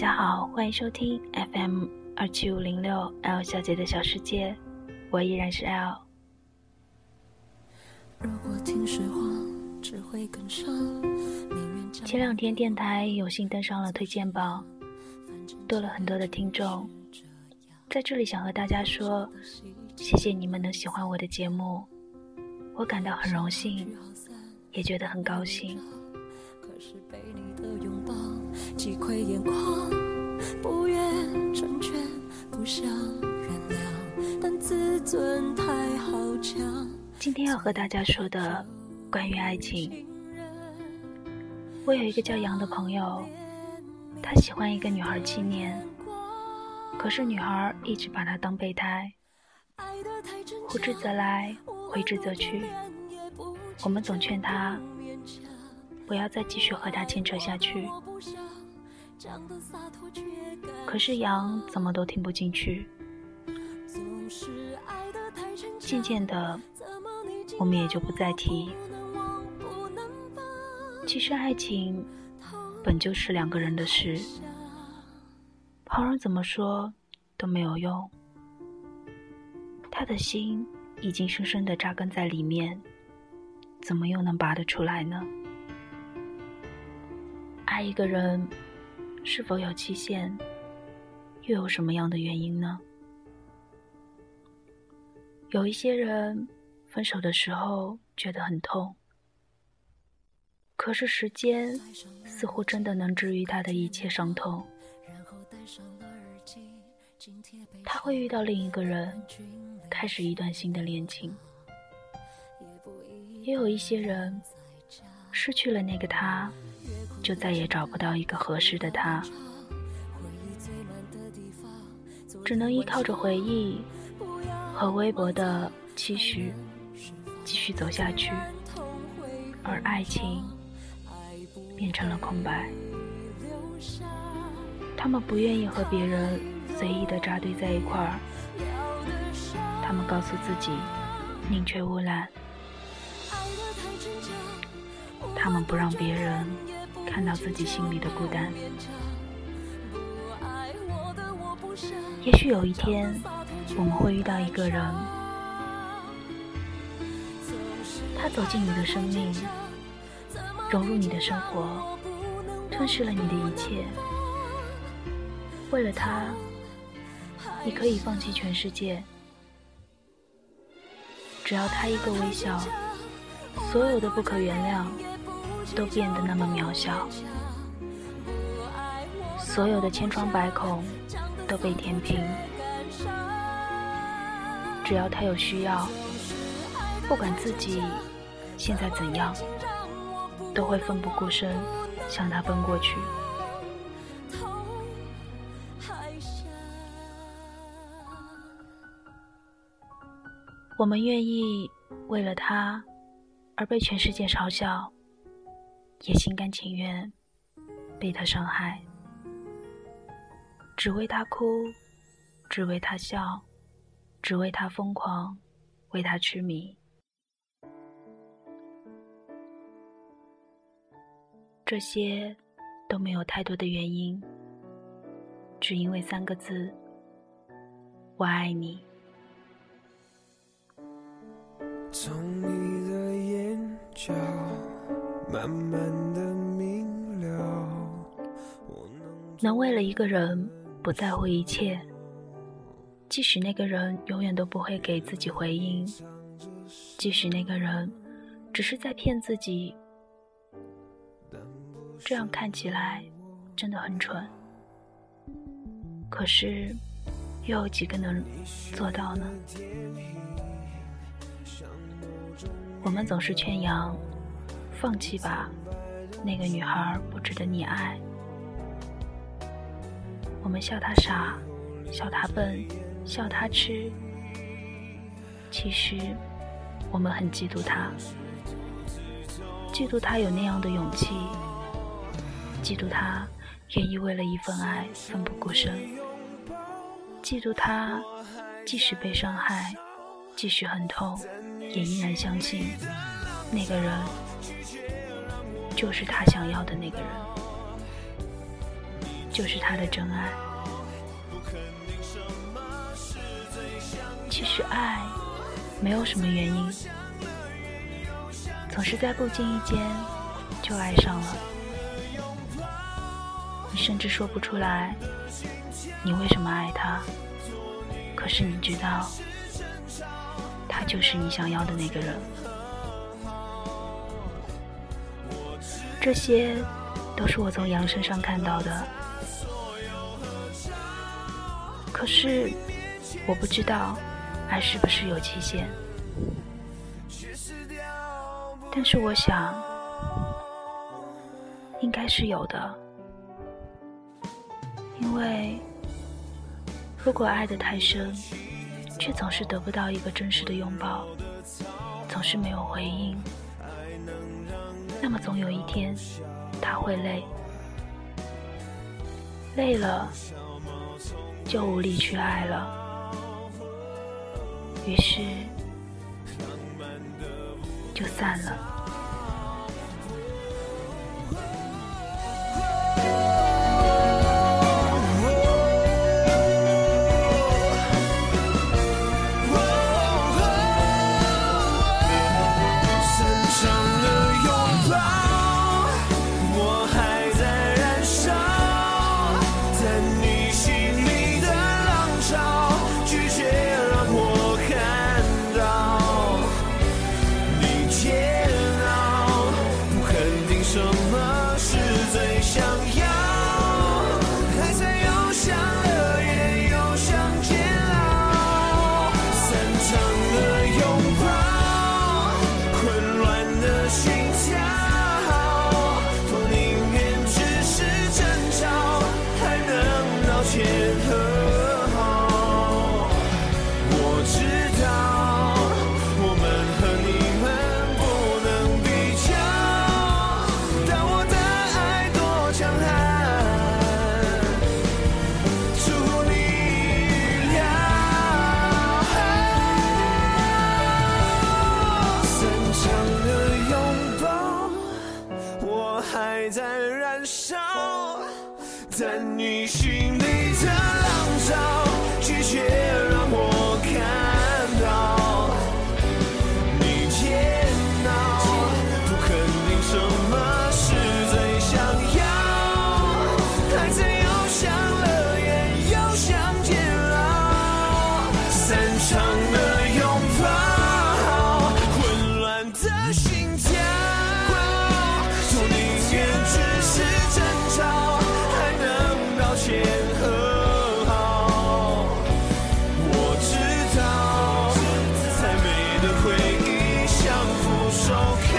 家好，欢迎收听 FM 二七五零六 L 小姐的小世界，我依然是 L。前两天电台有幸登上了推荐榜，多了很多的听众，在这里想和大家说，谢谢你们能喜欢我的节目，我感到很荣幸，也觉得很高兴。击溃眼眶，不愿成全，不想原谅，但自尊太好强。今天要和大家说的关于爱情，我有一个叫杨的朋友，他喜欢一个女孩七年，可是女孩一直把他当备胎，呼之则来，挥之则去。我们总劝他不要再继续和他牵扯下去。可是羊怎么都听不进去。渐渐的，我们也就不再提。其实爱情本就是两个人的事，旁人怎么说都没有用。他的心已经深深的扎根在里面，怎么又能拔得出来呢？爱一个人。是否有期限？又有什么样的原因呢？有一些人分手的时候觉得很痛，可是时间似乎真的能治愈他的一切伤痛。他会遇到另一个人，开始一段新的恋情。也有一些人失去了那个他。就再也找不到一个合适的他，只能依靠着回忆和微薄的期许继续走下去，而爱情变成了空白。他们不愿意和别人随意的扎堆在一块儿，他们告诉自己宁缺毋滥，他们不让别人。看到自己心里的孤单，也许有一天我们会遇到一个人，他走进你的生命，融入你的生活，吞噬了你的一切。为了他，你可以放弃全世界，只要他一个微笑，所有的不可原谅。都变得那么渺小，所有的千疮百孔都被填平。只要他有需要，不管自己现在怎样，都会奋不顾身向他奔过去。我们愿意为了他而被全世界嘲笑。也心甘情愿被他伤害，只为他哭，只为他笑，只为他疯狂，为他痴迷。这些都没有太多的原因，只因为三个字：我爱你。从你的眼角。慢慢的明了，能为了一个人不在乎一切，即使那个人永远都不会给自己回应，即使那个人只是在骗自己，这样看起来真的很蠢。可是，又有几个能做到呢？我们总是劝杨。放弃吧，那个女孩不值得你爱。我们笑她傻，笑她笨，笑她痴。其实，我们很嫉妒她，嫉妒她有那样的勇气，嫉妒她愿意为了一份爱奋不顾身，嫉妒她即使被伤害，即使很痛，也依然相信那个人。就是他想要的那个人。就是他的真爱。其实爱没有什么原因，总是在不经意间就爱上了。你甚至说不出来你为什么爱他，可是你知道，他就是你想要的那个人。这些都是我从杨身上看到的，可是我不知道爱是不是有期限。但是我想，应该是有的，因为如果爱得太深，却总是得不到一个真实的拥抱，总是没有回应。总有一天，他会累，累了就无力去爱了，于是就散了。长的拥抱，混乱的心跳，从宁愿只是争吵，还能抱歉和好。我知道，再美的回忆，相互守候，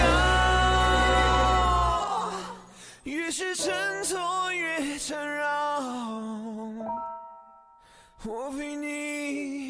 越是挣脱，越缠绕。我比你。